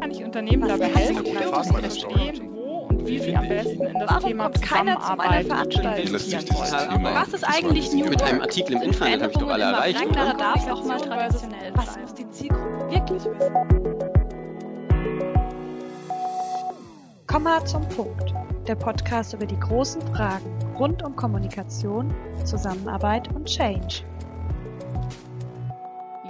Kann ich Unternehmen Was dabei helfen, eine gute zu verstehen, wo und wie sie am besten in das Warum Thema kommt keiner zu meiner Zusammenarbeit investieren wollen? Was ist eigentlich New Mit einem? Artikel im Internet habe ich doch alle erreicht, oder? darf noch mal traditionell Was muss die Zielgruppe wirklich wissen? Komma zum Punkt. Der Podcast über die großen Fragen rund um Kommunikation, Zusammenarbeit und Change.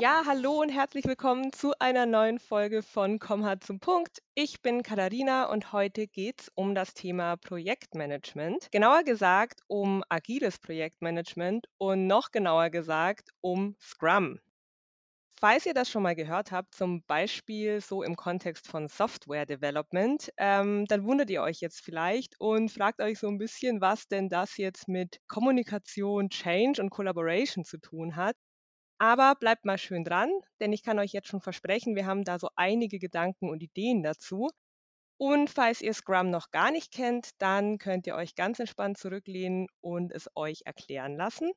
Ja, hallo und herzlich willkommen zu einer neuen Folge von Komm hart zum Punkt. Ich bin Katharina und heute geht's um das Thema Projektmanagement. Genauer gesagt um agiles Projektmanagement und noch genauer gesagt um Scrum. Falls ihr das schon mal gehört habt, zum Beispiel so im Kontext von Software Development, ähm, dann wundert ihr euch jetzt vielleicht und fragt euch so ein bisschen, was denn das jetzt mit Kommunikation, Change und Collaboration zu tun hat. Aber bleibt mal schön dran, denn ich kann euch jetzt schon versprechen, wir haben da so einige Gedanken und Ideen dazu. Und falls ihr Scrum noch gar nicht kennt, dann könnt ihr euch ganz entspannt zurücklehnen und es euch erklären lassen.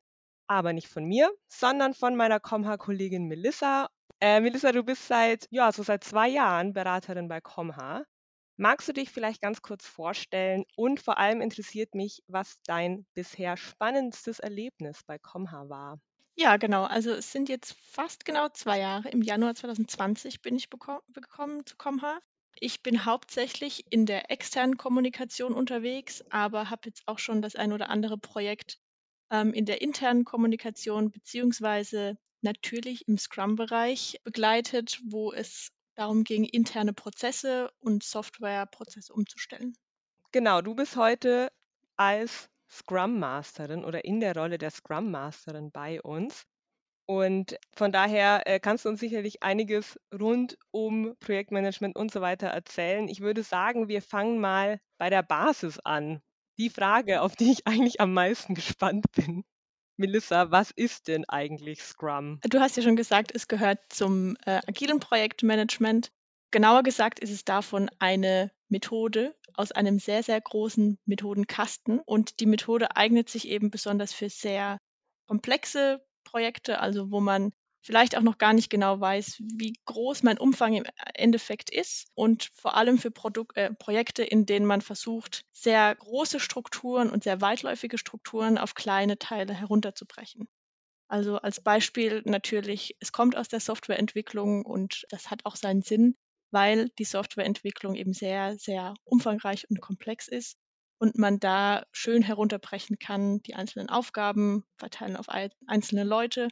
Aber nicht von mir, sondern von meiner Comha-Kollegin Melissa. Äh, Melissa, du bist seit, ja, so seit zwei Jahren Beraterin bei Comha. Magst du dich vielleicht ganz kurz vorstellen und vor allem interessiert mich, was dein bisher spannendstes Erlebnis bei Comha war? Ja, genau. Also es sind jetzt fast genau zwei Jahre. Im Januar 2020 bin ich gekommen zu Comha. Ich bin hauptsächlich in der externen Kommunikation unterwegs, aber habe jetzt auch schon das ein oder andere Projekt ähm, in der internen Kommunikation beziehungsweise natürlich im Scrum-Bereich begleitet, wo es darum ging, interne Prozesse und Softwareprozesse umzustellen. Genau, du bist heute als Scrum Masterin oder in der Rolle der Scrum Masterin bei uns. Und von daher äh, kannst du uns sicherlich einiges rund um Projektmanagement und so weiter erzählen. Ich würde sagen, wir fangen mal bei der Basis an. Die Frage, auf die ich eigentlich am meisten gespannt bin. Melissa, was ist denn eigentlich Scrum? Du hast ja schon gesagt, es gehört zum äh, agilen Projektmanagement. Genauer gesagt ist es davon eine Methode aus einem sehr, sehr großen Methodenkasten. Und die Methode eignet sich eben besonders für sehr komplexe Projekte, also wo man vielleicht auch noch gar nicht genau weiß, wie groß mein Umfang im Endeffekt ist und vor allem für Produk äh, Projekte, in denen man versucht, sehr große Strukturen und sehr weitläufige Strukturen auf kleine Teile herunterzubrechen. Also als Beispiel natürlich, es kommt aus der Softwareentwicklung und das hat auch seinen Sinn, weil die Softwareentwicklung eben sehr, sehr umfangreich und komplex ist und man da schön herunterbrechen kann, die einzelnen Aufgaben verteilen auf ein- einzelne Leute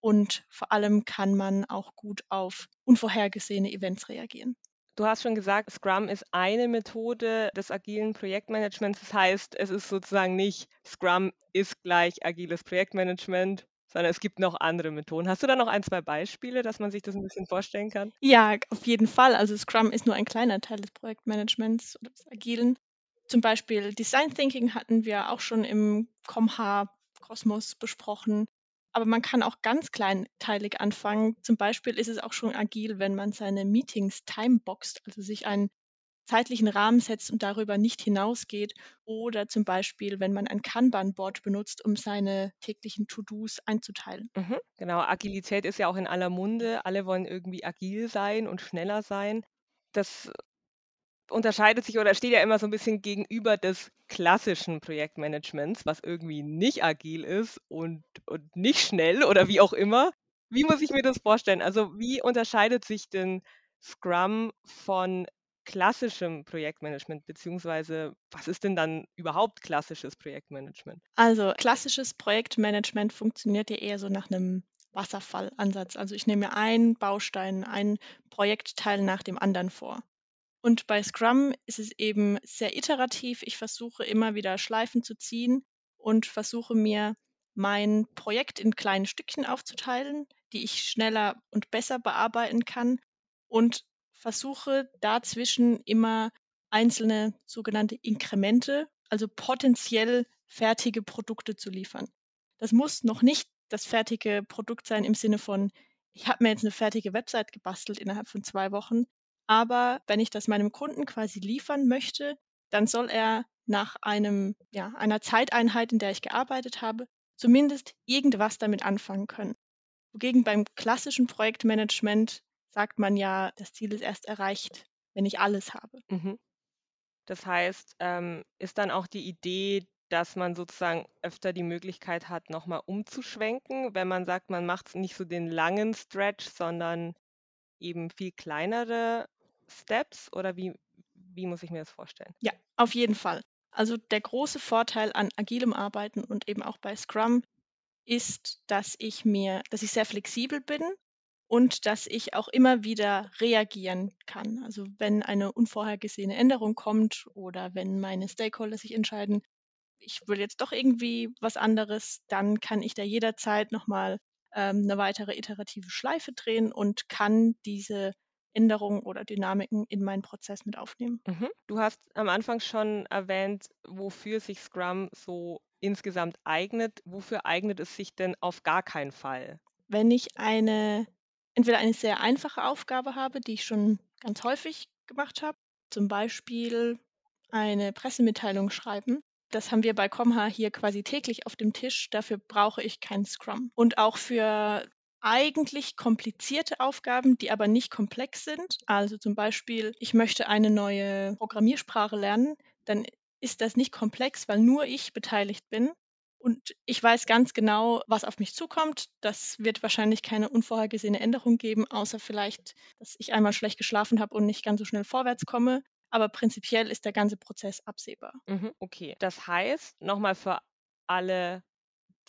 und vor allem kann man auch gut auf unvorhergesehene Events reagieren. Du hast schon gesagt, Scrum ist eine Methode des agilen Projektmanagements. Das heißt, es ist sozusagen nicht Scrum ist gleich agiles Projektmanagement, sondern es gibt noch andere Methoden. Hast du da noch ein, zwei Beispiele, dass man sich das ein bisschen vorstellen kann? Ja, auf jeden Fall. Also Scrum ist nur ein kleiner Teil des Projektmanagements oder des Agilen. Zum Beispiel Design Thinking hatten wir auch schon im ComH-Kosmos besprochen. Aber man kann auch ganz kleinteilig anfangen. Zum Beispiel ist es auch schon agil, wenn man seine Meetings timeboxt, also sich einen zeitlichen Rahmen setzt und darüber nicht hinausgeht. Oder zum Beispiel, wenn man ein Kanban-Board benutzt, um seine täglichen To-Dos einzuteilen. Mhm, genau, Agilität ist ja auch in aller Munde. Alle wollen irgendwie agil sein und schneller sein. Das unterscheidet sich oder steht ja immer so ein bisschen gegenüber des klassischen Projektmanagements, was irgendwie nicht agil ist und, und nicht schnell oder wie auch immer. Wie muss ich mir das vorstellen? Also wie unterscheidet sich denn Scrum von klassischem Projektmanagement, beziehungsweise was ist denn dann überhaupt klassisches Projektmanagement? Also klassisches Projektmanagement funktioniert ja eher so nach einem Wasserfallansatz. Also ich nehme mir einen Baustein, einen Projektteil nach dem anderen vor. Und bei Scrum ist es eben sehr iterativ. Ich versuche immer wieder Schleifen zu ziehen und versuche mir mein Projekt in kleinen Stückchen aufzuteilen, die ich schneller und besser bearbeiten kann und versuche dazwischen immer einzelne sogenannte Inkremente, also potenziell fertige Produkte zu liefern. Das muss noch nicht das fertige Produkt sein im Sinne von, ich habe mir jetzt eine fertige Website gebastelt innerhalb von zwei Wochen, aber wenn ich das meinem Kunden quasi liefern möchte, dann soll er nach einem, ja, einer Zeiteinheit, in der ich gearbeitet habe, zumindest irgendwas damit anfangen können. Wogegen beim klassischen Projektmanagement sagt man ja, das Ziel ist erst erreicht, wenn ich alles habe. Mhm. Das heißt, ähm, ist dann auch die Idee, dass man sozusagen öfter die Möglichkeit hat, nochmal umzuschwenken, wenn man sagt, man macht nicht so den langen Stretch, sondern eben viel kleinere Steps? Oder wie, wie muss ich mir das vorstellen? Ja, auf jeden Fall. Also der große Vorteil an agilem Arbeiten und eben auch bei Scrum ist, dass ich mir, dass ich sehr flexibel bin und dass ich auch immer wieder reagieren kann. Also wenn eine unvorhergesehene Änderung kommt oder wenn meine Stakeholder sich entscheiden, ich will jetzt doch irgendwie was anderes, dann kann ich da jederzeit nochmal ähm, eine weitere iterative Schleife drehen und kann diese Änderungen oder Dynamiken in meinen Prozess mit aufnehmen. Mhm. Du hast am Anfang schon erwähnt, wofür sich Scrum so insgesamt eignet. Wofür eignet es sich denn auf gar keinen Fall? Wenn ich eine entweder eine sehr einfache Aufgabe habe, die ich schon ganz häufig gemacht habe, zum Beispiel eine Pressemitteilung schreiben. Das haben wir bei Comha hier quasi täglich auf dem Tisch. Dafür brauche ich kein Scrum. Und auch für eigentlich komplizierte Aufgaben, die aber nicht komplex sind. Also zum Beispiel, ich möchte eine neue Programmiersprache lernen, dann ist das nicht komplex, weil nur ich beteiligt bin. Und ich weiß ganz genau, was auf mich zukommt. Das wird wahrscheinlich keine unvorhergesehene Änderung geben, außer vielleicht, dass ich einmal schlecht geschlafen habe und nicht ganz so schnell vorwärts komme. Aber prinzipiell ist der ganze Prozess absehbar. Mhm, okay. Das heißt, nochmal für alle,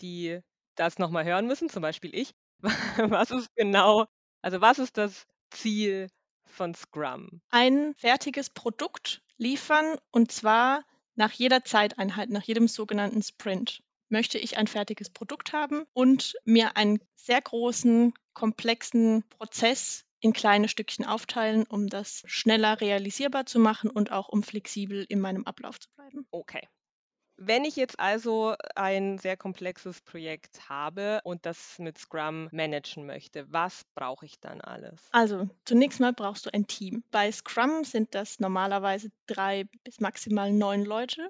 die das nochmal hören müssen, zum Beispiel ich, was ist genau, also was ist das Ziel von Scrum? Ein fertiges Produkt liefern und zwar nach jeder Zeiteinheit, nach jedem sogenannten Sprint möchte ich ein fertiges Produkt haben und mir einen sehr großen, komplexen Prozess in kleine Stückchen aufteilen, um das schneller realisierbar zu machen und auch um flexibel in meinem Ablauf zu bleiben. Okay. Wenn ich jetzt also ein sehr komplexes Projekt habe und das mit Scrum managen möchte, was brauche ich dann alles? Also zunächst mal brauchst du ein Team. Bei Scrum sind das normalerweise drei bis maximal neun Leute,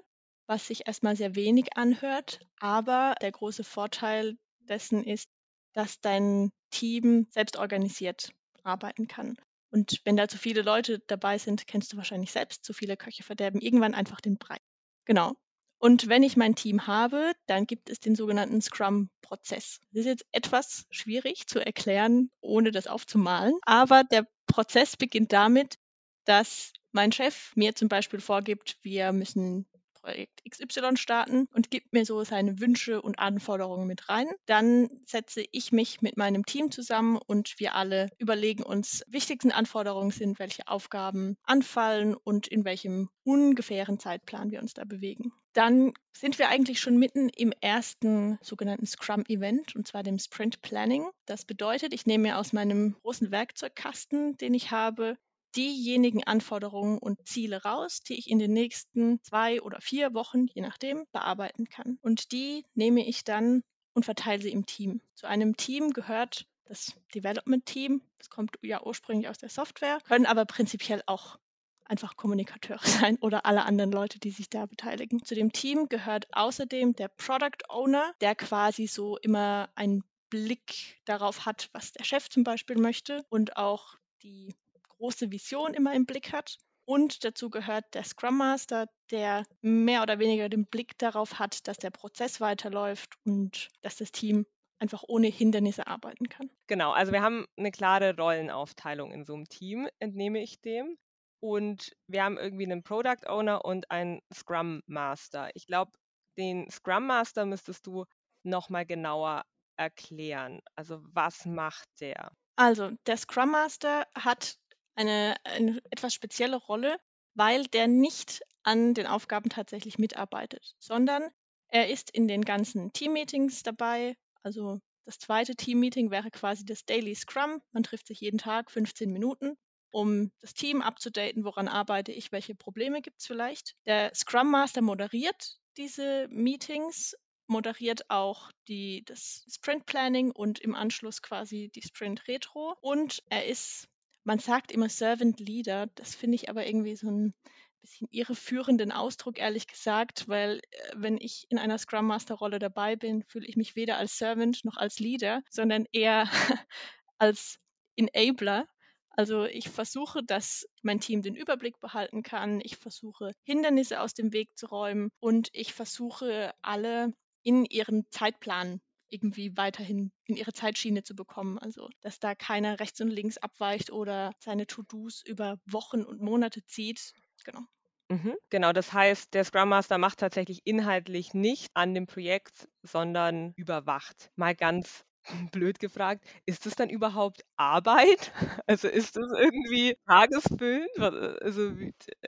was sich erstmal sehr wenig anhört. Aber der große Vorteil dessen ist, dass dein Team selbst organisiert arbeiten kann. Und wenn da zu viele Leute dabei sind, kennst du wahrscheinlich selbst, zu viele Köche verderben irgendwann einfach den Brei. Genau. Und wenn ich mein Team habe, dann gibt es den sogenannten Scrum-Prozess. Das ist jetzt etwas schwierig zu erklären, ohne das aufzumalen. Aber der Prozess beginnt damit, dass mein Chef mir zum Beispiel vorgibt, wir müssen Projekt XY starten und gibt mir so seine Wünsche und Anforderungen mit rein. Dann setze ich mich mit meinem Team zusammen und wir alle überlegen uns, wichtigsten Anforderungen sind, welche Aufgaben anfallen und in welchem ungefähren Zeitplan wir uns da bewegen. Dann sind wir eigentlich schon mitten im ersten sogenannten Scrum-Event, und zwar dem Sprint Planning. Das bedeutet, ich nehme mir aus meinem großen Werkzeugkasten, den ich habe, diejenigen Anforderungen und Ziele raus, die ich in den nächsten zwei oder vier Wochen, je nachdem, bearbeiten kann. Und die nehme ich dann und verteile sie im Team. Zu einem Team gehört das Development Team, das kommt ja ursprünglich aus der Software, können aber prinzipiell auch einfach Kommunikateure sein oder alle anderen Leute, die sich da beteiligen. Zu dem Team gehört außerdem der Product Owner, der quasi so immer einen Blick darauf hat, was der Chef zum Beispiel möchte und auch die große Vision immer im Blick hat. Und dazu gehört der Scrum Master, der mehr oder weniger den Blick darauf hat, dass der Prozess weiterläuft und dass das Team einfach ohne Hindernisse arbeiten kann. Genau, also wir haben eine klare Rollenaufteilung in so einem Team, entnehme ich dem. Und wir haben irgendwie einen Product Owner und einen Scrum Master. Ich glaube, den Scrum Master müsstest du nochmal genauer erklären. Also was macht der? Also der Scrum Master hat eine, eine etwas spezielle Rolle, weil der nicht an den Aufgaben tatsächlich mitarbeitet, sondern er ist in den ganzen Teammeetings dabei. Also das zweite Teammeeting wäre quasi das Daily Scrum. Man trifft sich jeden Tag 15 Minuten, um das Team abzudaten, woran arbeite ich, welche Probleme gibt es vielleicht. Der Scrum Master moderiert diese Meetings, moderiert auch die, das Sprint Planning und im Anschluss quasi die Sprint Retro. Und er ist man sagt immer Servant Leader, das finde ich aber irgendwie so ein bisschen irreführenden Ausdruck, ehrlich gesagt, weil äh, wenn ich in einer Scrum Master Rolle dabei bin, fühle ich mich weder als Servant noch als Leader, sondern eher als Enabler, Also ich versuche, dass mein Team den Überblick behalten kann. Ich versuche, Hindernisse aus dem Weg zu räumen. Und ich versuche, alle in ihren Zeitplan irgendwie weiterhin in ihre Zeitschiene zu bekommen. Also, dass da keiner rechts und links abweicht oder seine To-Dos über Wochen und Monate zieht. Genau. Mhm. Genau, das heißt, der Scrum Master macht tatsächlich inhaltlich nicht an dem Projekt, sondern überwacht. Mal ganz blöd gefragt, ist das dann überhaupt Arbeit? Also ist das irgendwie tagesfüllend? Also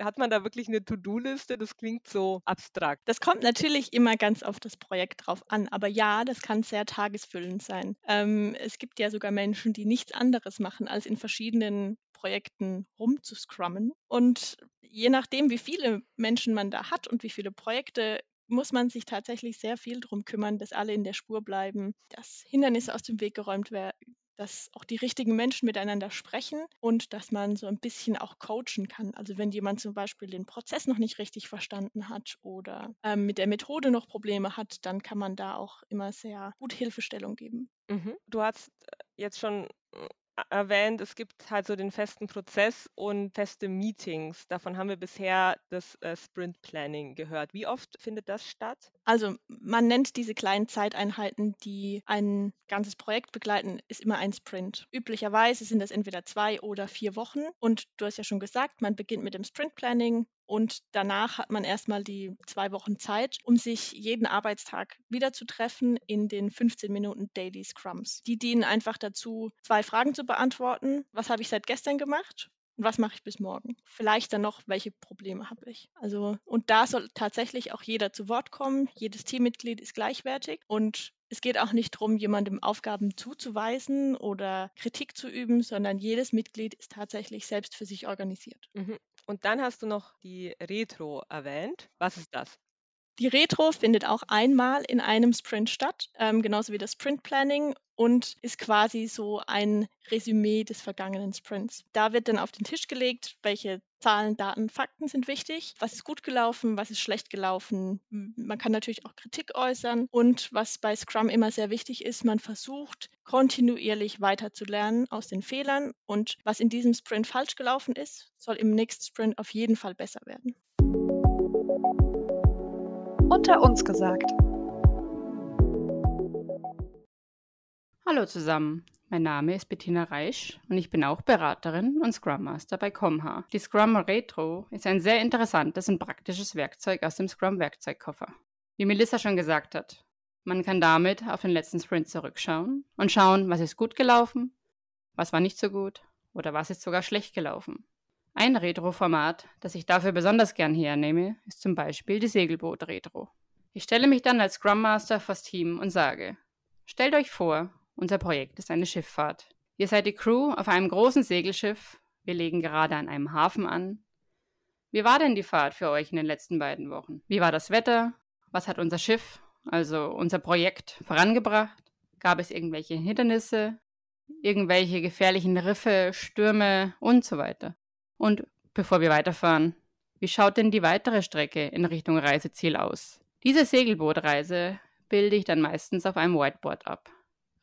hat man da wirklich eine To-Do-Liste? Das klingt so abstrakt. Das kommt natürlich immer ganz auf das Projekt drauf an, aber ja, das kann sehr tagesfüllend sein. Ähm, es gibt ja sogar Menschen, die nichts anderes machen, als in verschiedenen Projekten rumzuscrummen. Und je nachdem, wie viele Menschen man da hat und wie viele Projekte, muss man sich tatsächlich sehr viel darum kümmern, dass alle in der Spur bleiben, dass Hindernisse aus dem Weg geräumt werden, dass auch die richtigen Menschen miteinander sprechen und dass man so ein bisschen auch coachen kann. Also wenn jemand zum Beispiel den Prozess noch nicht richtig verstanden hat oder ähm, mit der Methode noch Probleme hat, dann kann man da auch immer sehr gut Hilfestellung geben. Mhm. Du hast äh, jetzt schon äh, erwähnt, es gibt halt so den festen Prozess und feste Meetings. Davon haben wir bisher das äh, Sprint Planning gehört. Wie oft findet das statt? Also man nennt diese kleinen Zeiteinheiten, die ein ganzes Projekt begleiten, ist immer ein Sprint. Üblicherweise sind das entweder zwei oder vier Wochen. Und du hast ja schon gesagt, man beginnt mit dem Sprint Planning und danach hat man erstmal die zwei Wochen Zeit, um sich jeden Arbeitstag wieder zu treffen in den 15 Minuten Daily Scrums. Die dienen einfach dazu, zwei Fragen zu beantworten. Was habe ich seit gestern gemacht? Und was mache ich bis morgen? Vielleicht dann noch, welche Probleme habe ich? Also, und da soll tatsächlich auch jeder zu Wort kommen. Jedes Teammitglied ist gleichwertig und es geht auch nicht darum, jemandem Aufgaben zuzuweisen oder Kritik zu üben, sondern jedes Mitglied ist tatsächlich selbst für sich organisiert. Mhm. Und dann hast du noch die Retro erwähnt. Was ist das? Die Retro findet auch einmal in einem Sprint statt, ähm, genauso wie das Sprint Planning und ist quasi so ein Resümee des vergangenen Sprints. Da wird dann auf den Tisch gelegt, welche Zahlen, Daten, Fakten sind wichtig, was ist gut gelaufen, was ist schlecht gelaufen. Man kann natürlich auch Kritik äußern und was bei Scrum immer sehr wichtig ist, man versucht kontinuierlich weiter zu lernen aus den Fehlern und was in diesem Sprint falsch gelaufen ist, soll im nächsten Sprint auf jeden Fall besser werden. Unter uns gesagt. Hallo zusammen, mein Name ist Bettina Reisch und ich bin auch Beraterin und Scrum Master bei Comha. Die Scrum Retro ist ein sehr interessantes und praktisches Werkzeug aus dem Scrum Werkzeugkoffer. Wie Melissa schon gesagt hat, man kann damit auf den letzten Sprint zurückschauen und schauen, was ist gut gelaufen, was war nicht so gut oder was ist sogar schlecht gelaufen. Ein Retro-Format, das ich dafür besonders gern hernehme, ist zum Beispiel die Segelboot-Retro. Ich stelle mich dann als Scrum Master vors Team und sage, stellt euch vor, unser Projekt ist eine Schifffahrt. Ihr seid die Crew auf einem großen Segelschiff, wir legen gerade an einem Hafen an. Wie war denn die Fahrt für euch in den letzten beiden Wochen? Wie war das Wetter? Was hat unser Schiff, also unser Projekt, vorangebracht? Gab es irgendwelche Hindernisse, irgendwelche gefährlichen Riffe, Stürme und so weiter? Und bevor wir weiterfahren, wie schaut denn die weitere Strecke in Richtung Reiseziel aus? Diese Segelbootreise bilde ich dann meistens auf einem Whiteboard ab.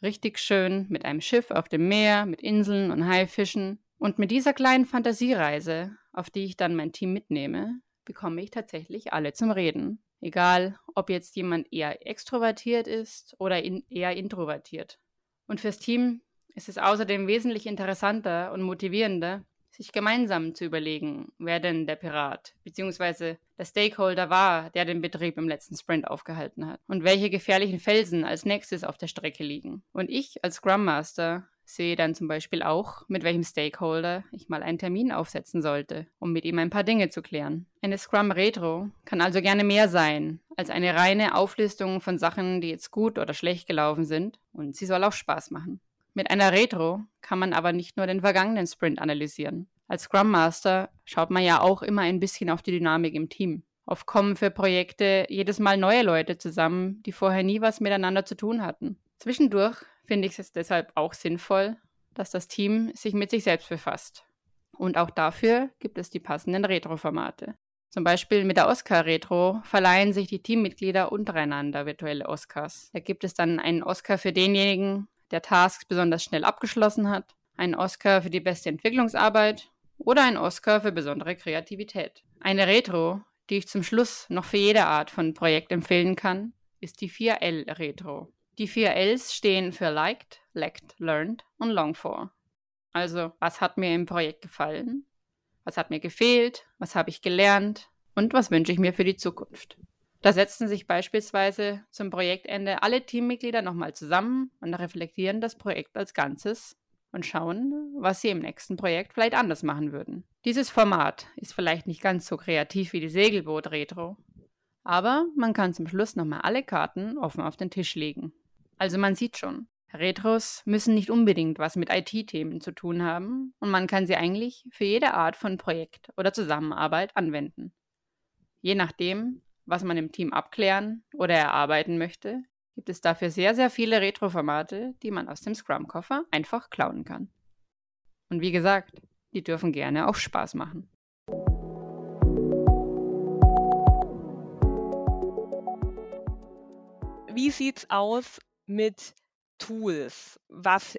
Richtig schön mit einem Schiff auf dem Meer, mit Inseln und Haifischen. Und mit dieser kleinen Fantasiereise, auf die ich dann mein Team mitnehme, bekomme ich tatsächlich alle zum Reden. Egal, ob jetzt jemand eher extrovertiert ist oder in eher introvertiert. Und fürs Team ist es außerdem wesentlich interessanter und motivierender, sich gemeinsam zu überlegen, wer denn der Pirat bzw. der Stakeholder war, der den Betrieb im letzten Sprint aufgehalten hat und welche gefährlichen Felsen als nächstes auf der Strecke liegen. Und ich als Scrum Master sehe dann zum Beispiel auch, mit welchem Stakeholder ich mal einen Termin aufsetzen sollte, um mit ihm ein paar Dinge zu klären. Eine Scrum Retro kann also gerne mehr sein als eine reine Auflistung von Sachen, die jetzt gut oder schlecht gelaufen sind, und sie soll auch Spaß machen. Mit einer Retro kann man aber nicht nur den vergangenen Sprint analysieren. Als Scrum Master schaut man ja auch immer ein bisschen auf die Dynamik im Team. Oft kommen für Projekte jedes Mal neue Leute zusammen, die vorher nie was miteinander zu tun hatten. Zwischendurch finde ich es deshalb auch sinnvoll, dass das Team sich mit sich selbst befasst. Und auch dafür gibt es die passenden Retro-Formate. Zum Beispiel mit der Oscar-Retro verleihen sich die Teammitglieder untereinander virtuelle Oscars. Da gibt es dann einen Oscar für denjenigen, der Tasks besonders schnell abgeschlossen hat, einen Oscar für die beste Entwicklungsarbeit oder einen Oscar für besondere Kreativität. Eine Retro, die ich zum Schluss noch für jede Art von Projekt empfehlen kann, ist die 4L Retro. Die vier Ls stehen für Liked, Lacked, Learned und Long for. Also, was hat mir im Projekt gefallen? Was hat mir gefehlt? Was habe ich gelernt? Und was wünsche ich mir für die Zukunft? Da setzen sich beispielsweise zum Projektende alle Teammitglieder nochmal zusammen und reflektieren das Projekt als Ganzes und schauen, was sie im nächsten Projekt vielleicht anders machen würden. Dieses Format ist vielleicht nicht ganz so kreativ wie die Segelboot-Retro, aber man kann zum Schluss nochmal alle Karten offen auf den Tisch legen. Also man sieht schon, Retros müssen nicht unbedingt was mit IT-Themen zu tun haben und man kann sie eigentlich für jede Art von Projekt oder Zusammenarbeit anwenden. Je nachdem, was man im Team abklären oder erarbeiten möchte, gibt es dafür sehr, sehr viele Retro-Formate, die man aus dem Scrum-Koffer einfach klauen kann. Und wie gesagt, die dürfen gerne auch Spaß machen. Wie sieht's aus mit Tools? Was,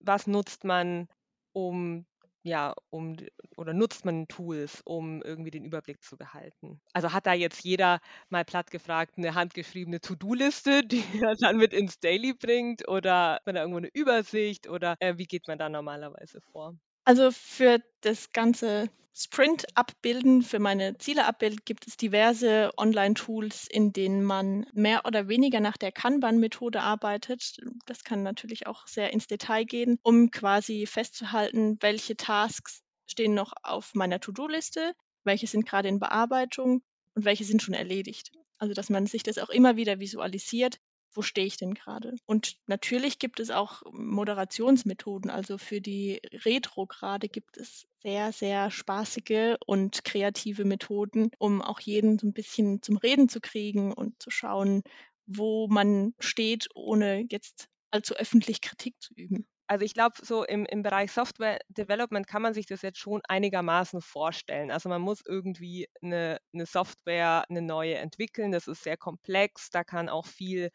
was nutzt man, um ja, um oder nutzt man Tools, um irgendwie den Überblick zu behalten? Also hat da jetzt jeder mal platt gefragt eine handgeschriebene To-Do-Liste, die er dann mit ins Daily bringt oder hat man da irgendwo eine Übersicht oder äh, wie geht man da normalerweise vor? Also für das ganze Sprint abbilden, für meine Ziele abbilden, gibt es diverse Online-Tools, in denen man mehr oder weniger nach der Kanban-Methode arbeitet. Das kann natürlich auch sehr ins Detail gehen, um quasi festzuhalten, welche Tasks stehen noch auf meiner To-Do-Liste, welche sind gerade in Bearbeitung und welche sind schon erledigt. Also dass man sich das auch immer wieder visualisiert, wo stehe ich denn gerade? Und natürlich gibt es auch Moderationsmethoden. Also für die Retro gerade gibt es sehr, sehr spaßige und kreative Methoden, um auch jeden so ein bisschen zum Reden zu kriegen und zu schauen, wo man steht, ohne jetzt allzu öffentlich Kritik zu üben. Also ich glaube, so im, im Bereich Software Development kann man sich das jetzt schon einigermaßen vorstellen. Also man muss irgendwie eine, eine Software, eine neue entwickeln. Das ist sehr komplex. Da kann auch viel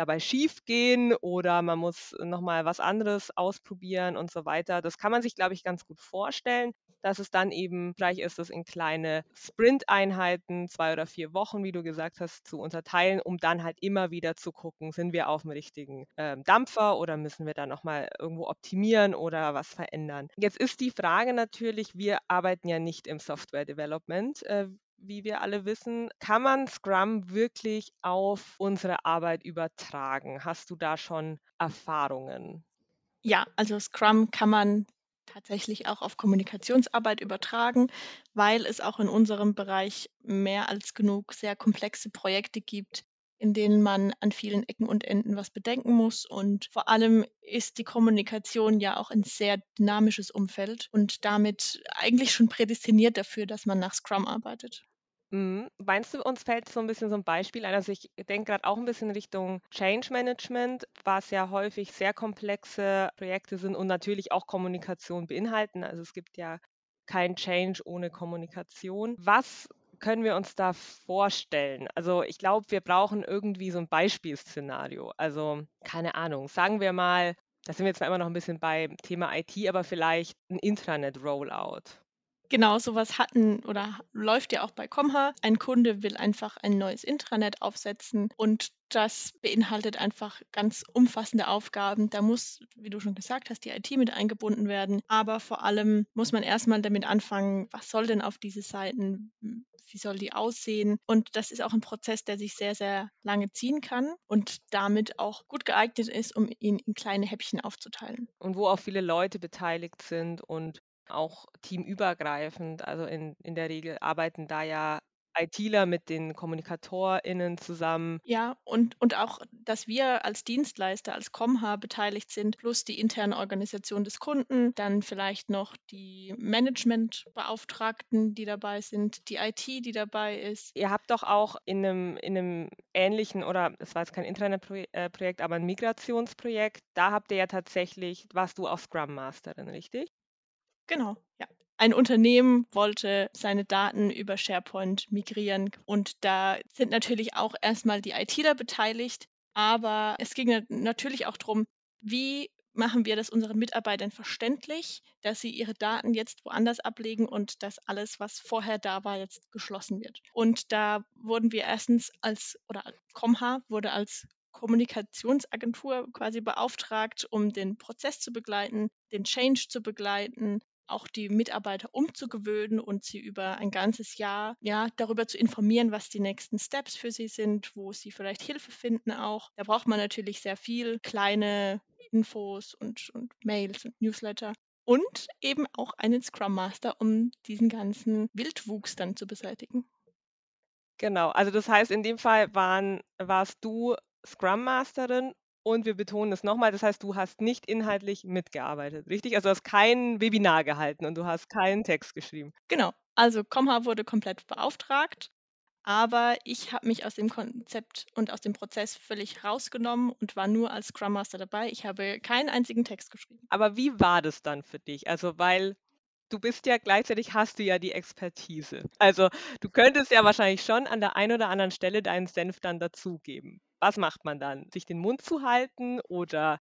dabei schief gehen oder man muss nochmal was anderes ausprobieren und so weiter. Das kann man sich, glaube ich, ganz gut vorstellen, dass es dann eben vielleicht ist, das in kleine Sprint-Einheiten, zwei oder vier Wochen, wie du gesagt hast, zu unterteilen, um dann halt immer wieder zu gucken, sind wir auf dem richtigen äh, Dampfer oder müssen wir da nochmal irgendwo optimieren oder was verändern. Jetzt ist die Frage natürlich, wir arbeiten ja nicht im Software Development. Äh, wie wir alle wissen. Kann man Scrum wirklich auf unsere Arbeit übertragen? Hast du da schon Erfahrungen? Ja, also Scrum kann man tatsächlich auch auf Kommunikationsarbeit übertragen, weil es auch in unserem Bereich mehr als genug sehr komplexe Projekte gibt, in denen man an vielen Ecken und Enden was bedenken muss. Und vor allem ist die Kommunikation ja auch ein sehr dynamisches Umfeld und damit eigentlich schon prädestiniert dafür, dass man nach Scrum arbeitet. Mhm. Meinst du, uns fällt so ein bisschen so ein Beispiel ein? Also ich denke gerade auch ein bisschen Richtung Change Management, was ja häufig sehr komplexe Projekte sind und natürlich auch Kommunikation beinhalten. Also es gibt ja kein Change ohne Kommunikation. Was können wir uns da vorstellen? Also ich glaube, wir brauchen irgendwie so ein Beispielszenario. Also keine Ahnung, sagen wir mal, da sind wir zwar immer noch ein bisschen beim Thema IT, aber vielleicht ein Intranet-Rollout. Genau, sowas hatten oder läuft ja auch bei Comha. Ein Kunde will einfach ein neues Intranet aufsetzen und das beinhaltet einfach ganz umfassende Aufgaben. Da muss, wie du schon gesagt hast, die IT mit eingebunden werden. Aber vor allem muss man erstmal damit anfangen, was soll denn auf diese Seiten, wie soll die aussehen? Und das ist auch ein Prozess, der sich sehr, sehr lange ziehen kann und damit auch gut geeignet ist, um ihn in kleine Häppchen aufzuteilen. Und wo auch viele Leute beteiligt sind und auch teamübergreifend. Also in, in der Regel arbeiten da ja ITler mit den KommunikatorInnen zusammen. Ja, und, und auch, dass wir als Dienstleister, als Comha beteiligt sind, plus die interne Organisation des Kunden, dann vielleicht noch die Managementbeauftragten, die dabei sind, die IT, die dabei ist. Ihr habt doch auch in einem, in einem ähnlichen, oder es war jetzt kein Internetprojekt, aber ein Migrationsprojekt, da habt ihr ja tatsächlich, warst du auch Scrum Masterin, richtig? Genau, ja. Ein Unternehmen wollte seine Daten über SharePoint migrieren und da sind natürlich auch erstmal die ITler beteiligt, aber es ging natürlich auch darum, wie machen wir das unseren Mitarbeitern verständlich, dass sie ihre Daten jetzt woanders ablegen und dass alles, was vorher da war, jetzt geschlossen wird. Und da wurden wir erstens als, oder Comha wurde als Kommunikationsagentur quasi beauftragt, um den Prozess zu begleiten, den Change zu begleiten, auch die Mitarbeiter umzugewöhnen und sie über ein ganzes Jahr ja darüber zu informieren, was die nächsten Steps für sie sind, wo sie vielleicht Hilfe finden auch. Da braucht man natürlich sehr viel kleine Infos und, und Mails und Newsletter und eben auch einen Scrum Master, um diesen ganzen Wildwuchs dann zu beseitigen. Genau, also das heißt, in dem Fall waren, warst du Scrum Masterin und wir betonen es nochmal, das heißt, du hast nicht inhaltlich mitgearbeitet, richtig? Also du hast kein Webinar gehalten und du hast keinen Text geschrieben. Genau, also Comha wurde komplett beauftragt, aber ich habe mich aus dem Konzept und aus dem Prozess völlig rausgenommen und war nur als Scrum Master dabei. Ich habe keinen einzigen Text geschrieben. Aber wie war das dann für dich? Also weil du bist ja gleichzeitig hast du ja die Expertise. Also du könntest ja wahrscheinlich schon an der einen oder anderen Stelle deinen Senf dann dazugeben. Was macht man dann? Sich den Mund zu halten oder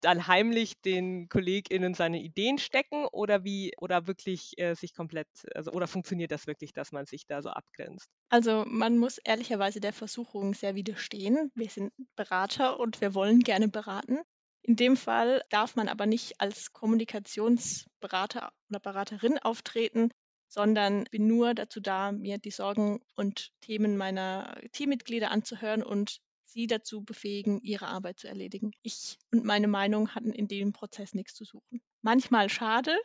dann heimlich den KollegInnen seine Ideen stecken oder wie oder wirklich äh, sich komplett, also oder funktioniert das wirklich, dass man sich da so abgrenzt? Also man muss ehrlicherweise der Versuchung sehr widerstehen. Wir sind Berater und wir wollen gerne beraten. In dem Fall darf man aber nicht als Kommunikationsberater oder Beraterin auftreten, sondern bin nur dazu da, mir die Sorgen und Themen meiner Teammitglieder anzuhören und sie dazu befähigen, ihre Arbeit zu erledigen. Ich und meine Meinung hatten in dem Prozess nichts zu suchen. Manchmal schade,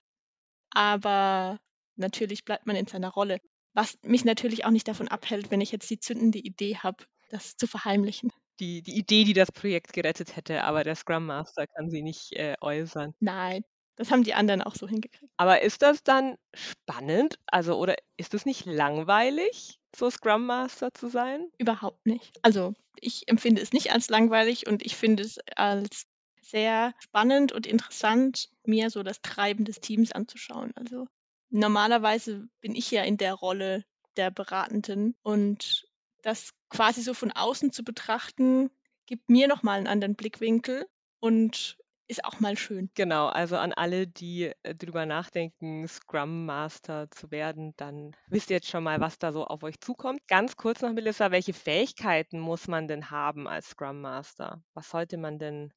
aber natürlich bleibt man in seiner Rolle. Was mich natürlich auch nicht davon abhält, wenn ich jetzt die zündende Idee habe, das zu verheimlichen die, die Idee, die das Projekt gerettet hätte, aber der Scrum Master kann sie nicht äh, äußern. Nein, das haben die anderen auch so hingekriegt. Aber ist das dann spannend? Also, oder ist es nicht langweilig, so Scrum Master zu sein? Überhaupt nicht. Also, ich empfinde es nicht als langweilig und ich finde es als sehr spannend und interessant, mir so das Treiben des Teams anzuschauen. Also, normalerweise bin ich ja in der Rolle der Beratenden und das quasi so von außen zu betrachten, gibt mir nochmal einen anderen Blickwinkel und ist auch mal schön. Genau, also an alle, die äh, drüber nachdenken, Scrum Master zu werden, dann wisst ihr jetzt schon mal, was da so auf euch zukommt. Ganz kurz noch, Melissa, welche Fähigkeiten muss man denn haben als Scrum Master? Was sollte man denn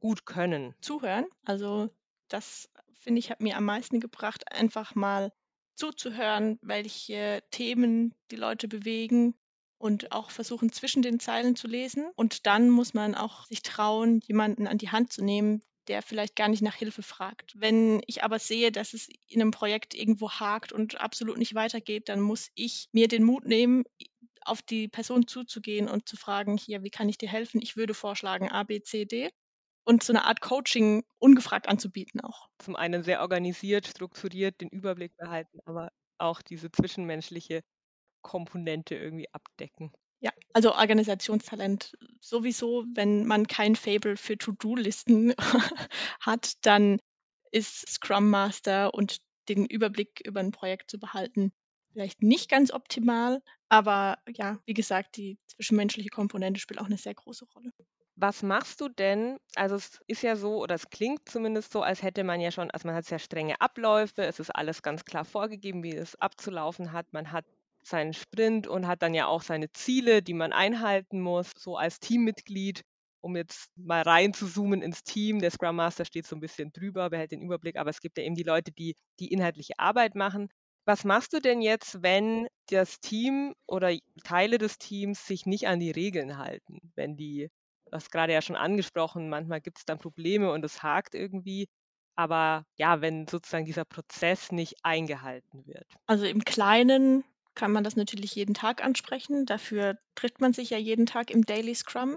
gut können? Zuhören. Also das finde ich hat mir am meisten gebracht, einfach mal zuzuhören, welche Themen die Leute bewegen, und auch versuchen, zwischen den Zeilen zu lesen. Und dann muss man auch sich trauen, jemanden an die Hand zu nehmen, der vielleicht gar nicht nach Hilfe fragt. Wenn ich aber sehe, dass es in einem Projekt irgendwo hakt und absolut nicht weitergeht, dann muss ich mir den Mut nehmen, auf die Person zuzugehen und zu fragen, hier, wie kann ich dir helfen? Ich würde vorschlagen A, B, C, D. Und so eine Art Coaching ungefragt anzubieten auch. Zum einen sehr organisiert, strukturiert, den Überblick behalten, aber auch diese zwischenmenschliche Komponente irgendwie abdecken. Ja, also Organisationstalent sowieso, wenn man kein Fable für To-Do-Listen hat, dann ist Scrum Master und den Überblick über ein Projekt zu behalten vielleicht nicht ganz optimal, aber ja, wie gesagt, die zwischenmenschliche Komponente spielt auch eine sehr große Rolle. Was machst du denn? Also es ist ja so, oder es klingt zumindest so, als hätte man ja schon, also man hat sehr strenge Abläufe, es ist alles ganz klar vorgegeben, wie es abzulaufen hat. Man hat seinen Sprint und hat dann ja auch seine Ziele, die man einhalten muss, so als Teammitglied, um jetzt mal rein zu zoomen ins Team. Der Scrum Master steht so ein bisschen drüber, behält den Überblick, aber es gibt ja eben die Leute, die die inhaltliche Arbeit machen. Was machst du denn jetzt, wenn das Team oder Teile des Teams sich nicht an die Regeln halten? Wenn die, hast gerade ja schon angesprochen, manchmal gibt es dann Probleme und es hakt irgendwie. Aber ja, wenn sozusagen dieser Prozess nicht eingehalten wird. Also im Kleinen kann man das natürlich jeden Tag ansprechen. Dafür trifft man sich ja jeden Tag im Daily Scrum.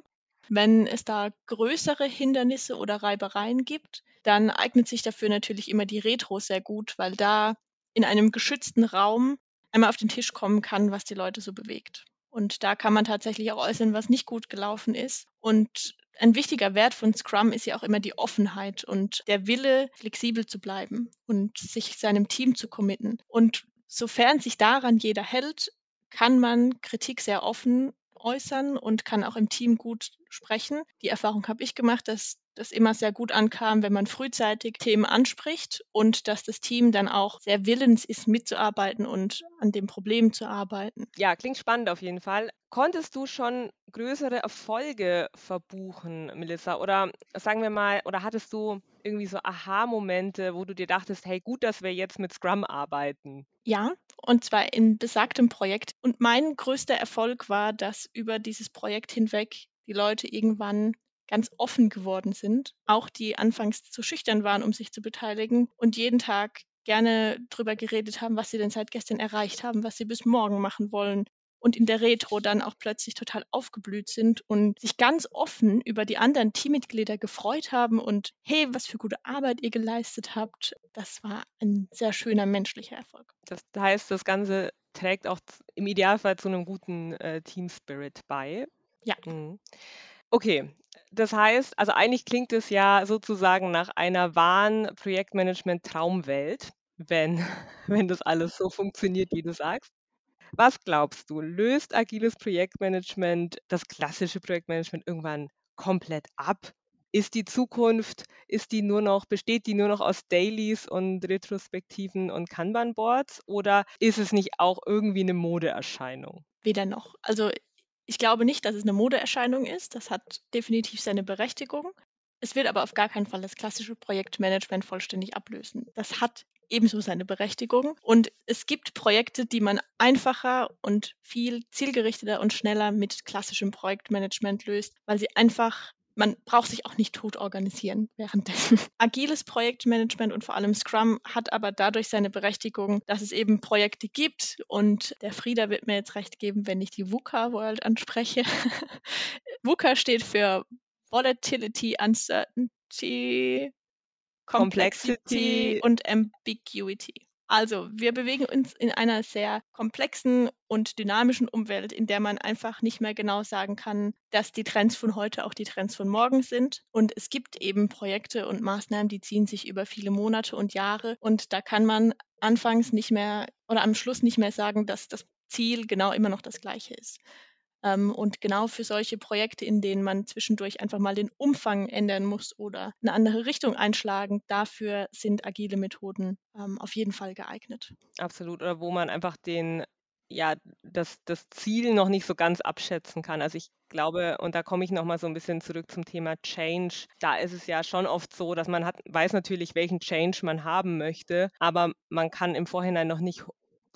Wenn es da größere Hindernisse oder Reibereien gibt, dann eignet sich dafür natürlich immer die Retro sehr gut, weil da in einem geschützten Raum einmal auf den Tisch kommen kann, was die Leute so bewegt. Und da kann man tatsächlich auch äußern, was nicht gut gelaufen ist. Und ein wichtiger Wert von Scrum ist ja auch immer die Offenheit und der Wille, flexibel zu bleiben und sich seinem Team zu committen. Und sofern sich daran jeder hält, kann man Kritik sehr offen äußern und kann auch im Team gut sprechen. Die Erfahrung habe ich gemacht, dass das immer sehr gut ankam, wenn man frühzeitig Themen anspricht und dass das Team dann auch sehr willens ist, mitzuarbeiten und an dem Problem zu arbeiten. Ja, klingt spannend auf jeden Fall. Konntest du schon größere Erfolge verbuchen, Melissa? Oder sagen wir mal, oder hattest du irgendwie so Aha-Momente, wo du dir dachtest, hey, gut, dass wir jetzt mit Scrum arbeiten? Ja, und zwar in besagtem Projekt. Und mein größter Erfolg war, dass über dieses Projekt hinweg die Leute irgendwann ganz offen geworden sind, auch die anfangs zu schüchtern waren, um sich zu beteiligen und jeden Tag gerne drüber geredet haben, was sie denn seit gestern erreicht haben, was sie bis morgen machen wollen und in der Retro dann auch plötzlich total aufgeblüht sind und sich ganz offen über die anderen Teammitglieder gefreut haben und hey, was für gute Arbeit ihr geleistet habt. Das war ein sehr schöner menschlicher Erfolg. Das heißt, das Ganze trägt auch im Idealfall zu einem guten äh, Team Spirit bei. Ja. Mhm. Okay, das heißt, also eigentlich klingt es ja sozusagen nach einer wahren Projektmanagement-Traumwelt, wenn, wenn das alles so funktioniert, wie du sagst. Was glaubst du, löst agiles Projektmanagement das klassische Projektmanagement irgendwann komplett ab? Ist die Zukunft, ist die nur noch, besteht die nur noch aus Dailies und Retrospektiven und Kanban-Boards oder ist es nicht auch irgendwie eine Modeerscheinung? Weder noch. Also ich glaube nicht, dass es eine Modeerscheinung ist. Das hat definitiv seine Berechtigung. Es wird aber auf gar keinen Fall das klassische Projektmanagement vollständig ablösen. Das hat ebenso seine Berechtigung. Und es gibt Projekte, die man einfacher und viel zielgerichteter und schneller mit klassischem Projektmanagement löst, weil sie einfach man braucht sich auch nicht tot organisieren währenddessen. Agiles Projektmanagement und vor allem Scrum hat aber dadurch seine Berechtigung, dass es eben Projekte gibt und der Frieda wird mir jetzt recht geben, wenn ich die VUCA World anspreche. VUCA steht für Volatility, Uncertainty, Complexity und Ambiguity. Also, wir bewegen uns in einer sehr komplexen und dynamischen Umwelt, in der man einfach nicht mehr genau sagen kann, dass die Trends von heute auch die Trends von morgen sind. Und es gibt eben Projekte und Maßnahmen, die ziehen sich über viele Monate und Jahre. Und da kann man anfangs nicht mehr oder am Schluss nicht mehr sagen, dass das Ziel genau immer noch das gleiche ist. Ähm, und genau für solche Projekte, in denen man zwischendurch einfach mal den Umfang ändern muss oder eine andere Richtung einschlagen, dafür sind agile Methoden ähm, auf jeden Fall geeignet. Absolut. Oder wo man einfach den ja, das, das Ziel noch nicht so ganz abschätzen kann. Also ich glaube, und da komme ich nochmal so ein bisschen zurück zum Thema Change. Da ist es ja schon oft so, dass man hat, weiß natürlich, welchen Change man haben möchte, aber man kann im Vorhinein noch nicht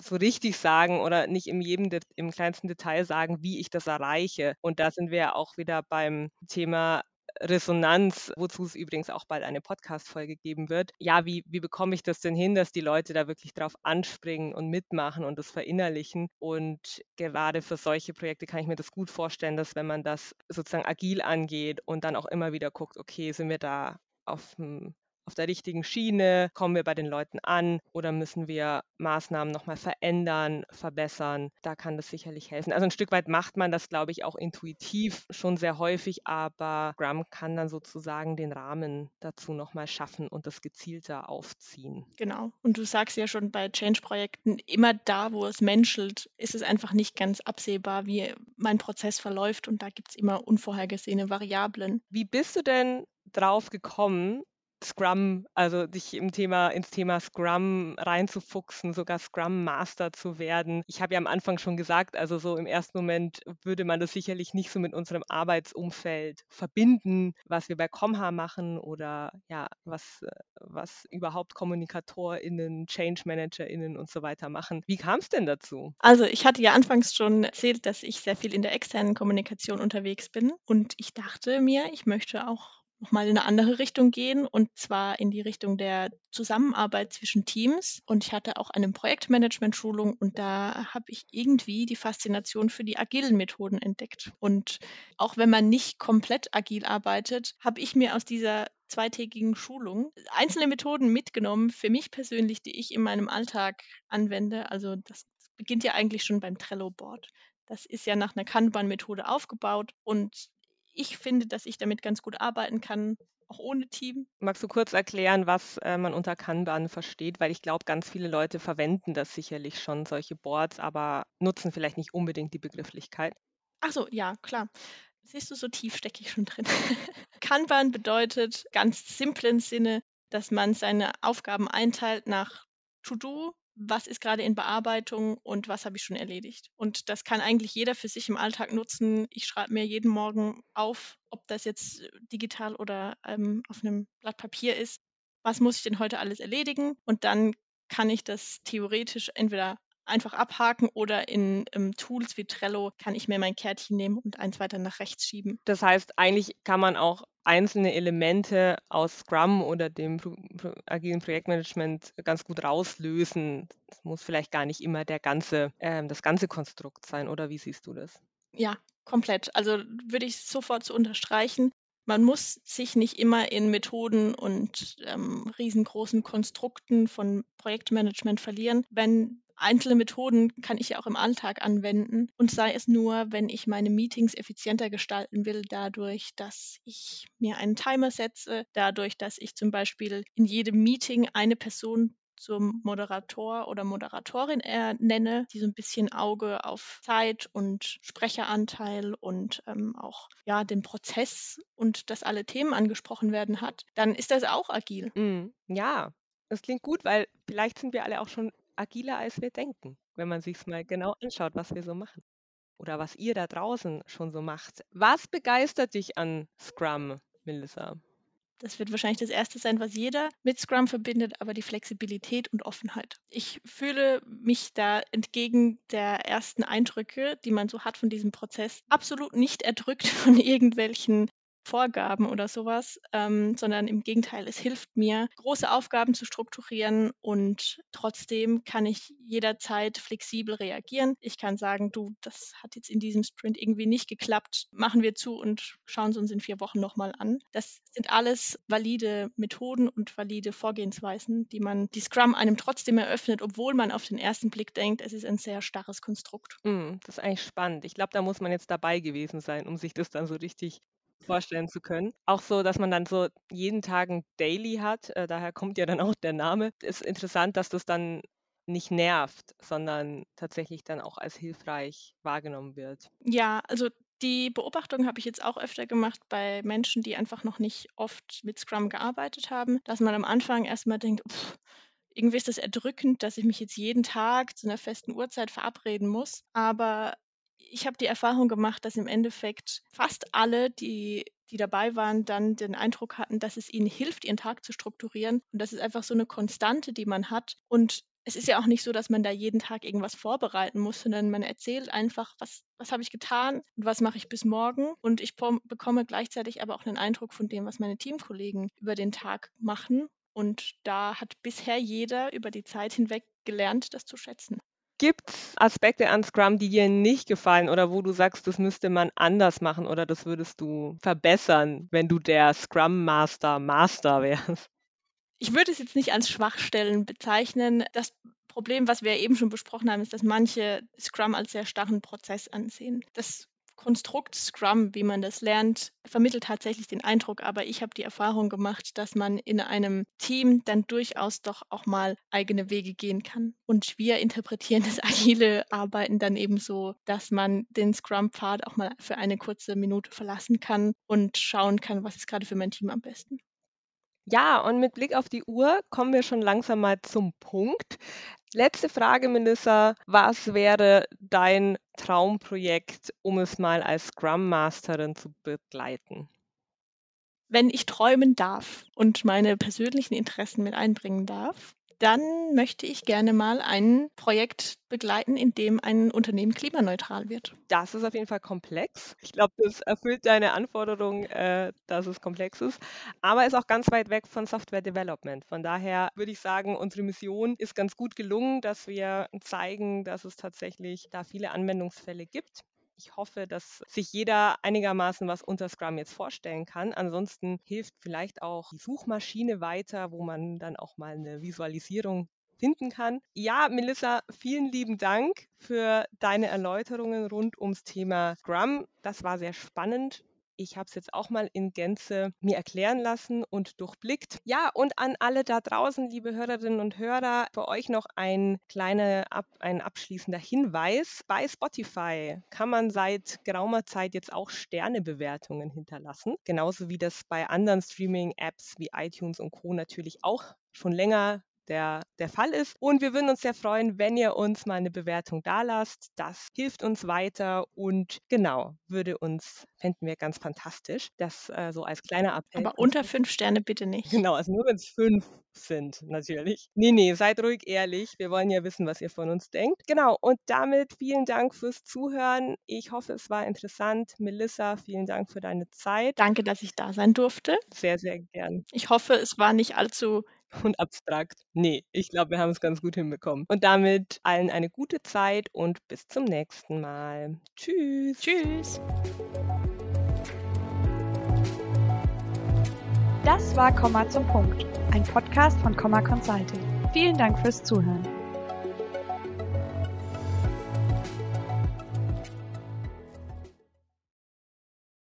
so richtig sagen oder nicht in jedem im kleinsten Detail sagen, wie ich das erreiche. Und da sind wir ja auch wieder beim Thema Resonanz, wozu es übrigens auch bald eine Podcast-Folge geben wird. Ja, wie, wie bekomme ich das denn hin, dass die Leute da wirklich drauf anspringen und mitmachen und das verinnerlichen? Und gerade für solche Projekte kann ich mir das gut vorstellen, dass wenn man das sozusagen agil angeht und dann auch immer wieder guckt, okay, sind wir da auf dem auf der richtigen Schiene? Kommen wir bei den Leuten an oder müssen wir Maßnahmen nochmal verändern, verbessern? Da kann das sicherlich helfen. Also ein Stück weit macht man das, glaube ich, auch intuitiv schon sehr häufig, aber Scrum kann dann sozusagen den Rahmen dazu nochmal schaffen und das gezielter aufziehen. Genau. Und du sagst ja schon bei Change-Projekten, immer da, wo es menschelt, ist es einfach nicht ganz absehbar, wie mein Prozess verläuft und da gibt es immer unvorhergesehene Variablen. Wie bist du denn drauf gekommen, Scrum, also dich im Thema, ins Thema Scrum reinzufuchsen, sogar Scrum Master zu werden. Ich habe ja am Anfang schon gesagt, also so im ersten Moment würde man das sicherlich nicht so mit unserem Arbeitsumfeld verbinden, was wir bei Comha machen oder ja, was, was überhaupt KommunikatorInnen, Change ManagerInnen und so weiter machen. Wie kam es denn dazu? Also ich hatte ja anfangs schon erzählt, dass ich sehr viel in der externen Kommunikation unterwegs bin und ich dachte mir, ich möchte auch nochmal in eine andere Richtung gehen und zwar in die Richtung der Zusammenarbeit zwischen Teams. Und ich hatte auch eine Projektmanagement-Schulung und da habe ich irgendwie die Faszination für die agilen Methoden entdeckt. Und auch wenn man nicht komplett agil arbeitet, habe ich mir aus dieser zweitägigen Schulung einzelne Methoden mitgenommen, für mich persönlich, die ich in meinem Alltag anwende. Also das beginnt ja eigentlich schon beim Trello-Board. Das ist ja nach einer Kanban-Methode aufgebaut und ich finde, dass ich damit ganz gut arbeiten kann, auch ohne Team. Magst du kurz erklären, was äh, man unter Kanban versteht? Weil ich glaube, ganz viele Leute verwenden das sicherlich schon, solche Boards, aber nutzen vielleicht nicht unbedingt die Begrifflichkeit. Ach so, ja, klar. Siehst du, so tief stecke ich schon drin. Kanban bedeutet ganz simplen Sinne, dass man seine Aufgaben einteilt nach To-Do, was ist gerade in Bearbeitung und was habe ich schon erledigt. Und das kann eigentlich jeder für sich im Alltag nutzen. Ich schreibe mir jeden Morgen auf, ob das jetzt digital oder ähm, auf einem Blatt Papier ist, was muss ich denn heute alles erledigen? Und dann kann ich das theoretisch entweder einfach abhaken oder in ähm, Tools wie Trello kann ich mir mein Kärtchen nehmen und eins weiter nach rechts schieben. Das heißt, eigentlich kann man auch einzelne Elemente aus Scrum oder dem Pro Pro agilen Projektmanagement ganz gut rauslösen. Es muss vielleicht gar nicht immer der ganze, äh, das ganze Konstrukt sein, oder wie siehst du das? Ja, komplett. Also würde ich sofort so unterstreichen. Man muss sich nicht immer in Methoden und ähm, riesengroßen Konstrukten von Projektmanagement verlieren. Wenn einzelne Methoden kann ich ja auch im Alltag anwenden und sei es nur, wenn ich meine Meetings effizienter gestalten will, dadurch, dass ich mir einen Timer setze, dadurch, dass ich zum Beispiel in jedem Meeting eine Person zum Moderator oder Moderatorin nenne, die so ein bisschen Auge auf Zeit und Sprecheranteil und ähm, auch ja den Prozess und dass alle Themen angesprochen werden hat, dann ist das auch agil. Mm, ja, das klingt gut, weil vielleicht sind wir alle auch schon agiler, als wir denken, wenn man sich mal genau anschaut, was wir so machen. Oder was ihr da draußen schon so macht. Was begeistert dich an Scrum, Melissa? Das wird wahrscheinlich das Erste sein, was jeder mit Scrum verbindet, aber die Flexibilität und Offenheit. Ich fühle mich da entgegen der ersten Eindrücke, die man so hat von diesem Prozess, absolut nicht erdrückt von irgendwelchen Vorgaben oder sowas, ähm, sondern im Gegenteil, es hilft mir, große Aufgaben zu strukturieren und trotzdem kann ich jederzeit flexibel reagieren. Ich kann sagen, du, das hat jetzt in diesem Sprint irgendwie nicht geklappt, machen wir zu und schauen es uns in vier Wochen nochmal an. Das sind alles valide Methoden und valide Vorgehensweisen, die man, die Scrum einem trotzdem eröffnet, obwohl man auf den ersten Blick denkt, es ist ein sehr starres Konstrukt. Mm, das ist eigentlich spannend. Ich glaube, da muss man jetzt dabei gewesen sein, um sich das dann so richtig vorstellen zu können. Auch so, dass man dann so jeden Tag ein Daily hat, äh, daher kommt ja dann auch der Name. Ist interessant, dass das dann nicht nervt, sondern tatsächlich dann auch als hilfreich wahrgenommen wird. Ja, also die Beobachtung habe ich jetzt auch öfter gemacht bei Menschen, die einfach noch nicht oft mit Scrum gearbeitet haben, dass man am Anfang erstmal denkt, pff, irgendwie ist das erdrückend, dass ich mich jetzt jeden Tag zu einer festen Uhrzeit verabreden muss. Aber ich habe die Erfahrung gemacht, dass im Endeffekt fast alle, die, die dabei waren, dann den Eindruck hatten, dass es ihnen hilft, ihren Tag zu strukturieren. Und das ist einfach so eine Konstante, die man hat. Und es ist ja auch nicht so, dass man da jeden Tag irgendwas vorbereiten muss, sondern man erzählt einfach, was, was habe ich getan und was mache ich bis morgen. Und ich bekomme gleichzeitig aber auch einen Eindruck von dem, was meine Teamkollegen über den Tag machen. Und da hat bisher jeder über die Zeit hinweg gelernt, das zu schätzen. Gibt es Aspekte an Scrum, die dir nicht gefallen oder wo du sagst, das müsste man anders machen oder das würdest du verbessern, wenn du der Scrum Master Master wärst? Ich würde es jetzt nicht als Schwachstellen bezeichnen. Das Problem, was wir eben schon besprochen haben, ist, dass manche Scrum als sehr starren Prozess ansehen. Das Konstrukt Scrum, wie man das lernt, vermittelt tatsächlich den Eindruck, aber ich habe die Erfahrung gemacht, dass man in einem Team dann durchaus doch auch mal eigene Wege gehen kann. Und wir interpretieren das agile Arbeiten dann eben so, dass man den Scrum-Pfad auch mal für eine kurze Minute verlassen kann und schauen kann, was ist gerade für mein Team am besten. Ja, und mit Blick auf die Uhr kommen wir schon langsam mal zum Punkt. Letzte Frage, Melissa. Was wäre dein Traumprojekt, um es mal als Scrum Masterin zu begleiten? Wenn ich träumen darf und meine persönlichen Interessen mit einbringen darf, dann möchte ich gerne mal ein Projekt begleiten, in dem ein Unternehmen klimaneutral wird. Das ist auf jeden Fall komplex. Ich glaube, das erfüllt deine Anforderung, äh, dass es komplex ist, aber ist auch ganz weit weg von Software Development. Von daher würde ich sagen, unsere Mission ist ganz gut gelungen, dass wir zeigen, dass es tatsächlich da viele Anwendungsfälle gibt. Ich hoffe, dass sich jeder einigermaßen was unter Scrum jetzt vorstellen kann. Ansonsten hilft vielleicht auch die Suchmaschine weiter, wo man dann auch mal eine Visualisierung finden kann. Ja, Melissa, vielen lieben Dank für deine Erläuterungen rund ums Thema Scrum. Das war sehr spannend Ich habe es jetzt auch mal in Gänze mir erklären lassen und durchblickt. Ja, und an alle da draußen, liebe Hörerinnen und Hörer, für euch noch ein kleiner, ein abschließender Hinweis. Bei Spotify kann man seit geraumer Zeit jetzt auch Sternebewertungen hinterlassen. Genauso wie das bei anderen Streaming-Apps wie iTunes und Co. natürlich auch schon länger der, der Fall ist. Und wir würden uns sehr freuen, wenn ihr uns mal eine Bewertung da lasst. Das hilft uns weiter und genau, würde uns, fänden wir ganz fantastisch. Das äh, so als kleiner Appell. Aber unter fünf Sterne bitte nicht. Genau, also nur wenn es fünf sind, natürlich. Nee, nee, seid ruhig ehrlich. Wir wollen ja wissen, was ihr von uns denkt. Genau, und damit vielen Dank fürs Zuhören. Ich hoffe, es war interessant. Melissa, vielen Dank für deine Zeit. Danke, dass ich da sein durfte. Sehr, sehr gern. Ich hoffe, es war nicht allzu und abstrakt. Nee, ich glaube, wir haben es ganz gut hinbekommen. Und damit allen eine gute Zeit und bis zum nächsten Mal. Tschüss. Tschüss. Das war Komma zum Punkt, ein Podcast von Komma Consulting. Vielen Dank fürs Zuhören.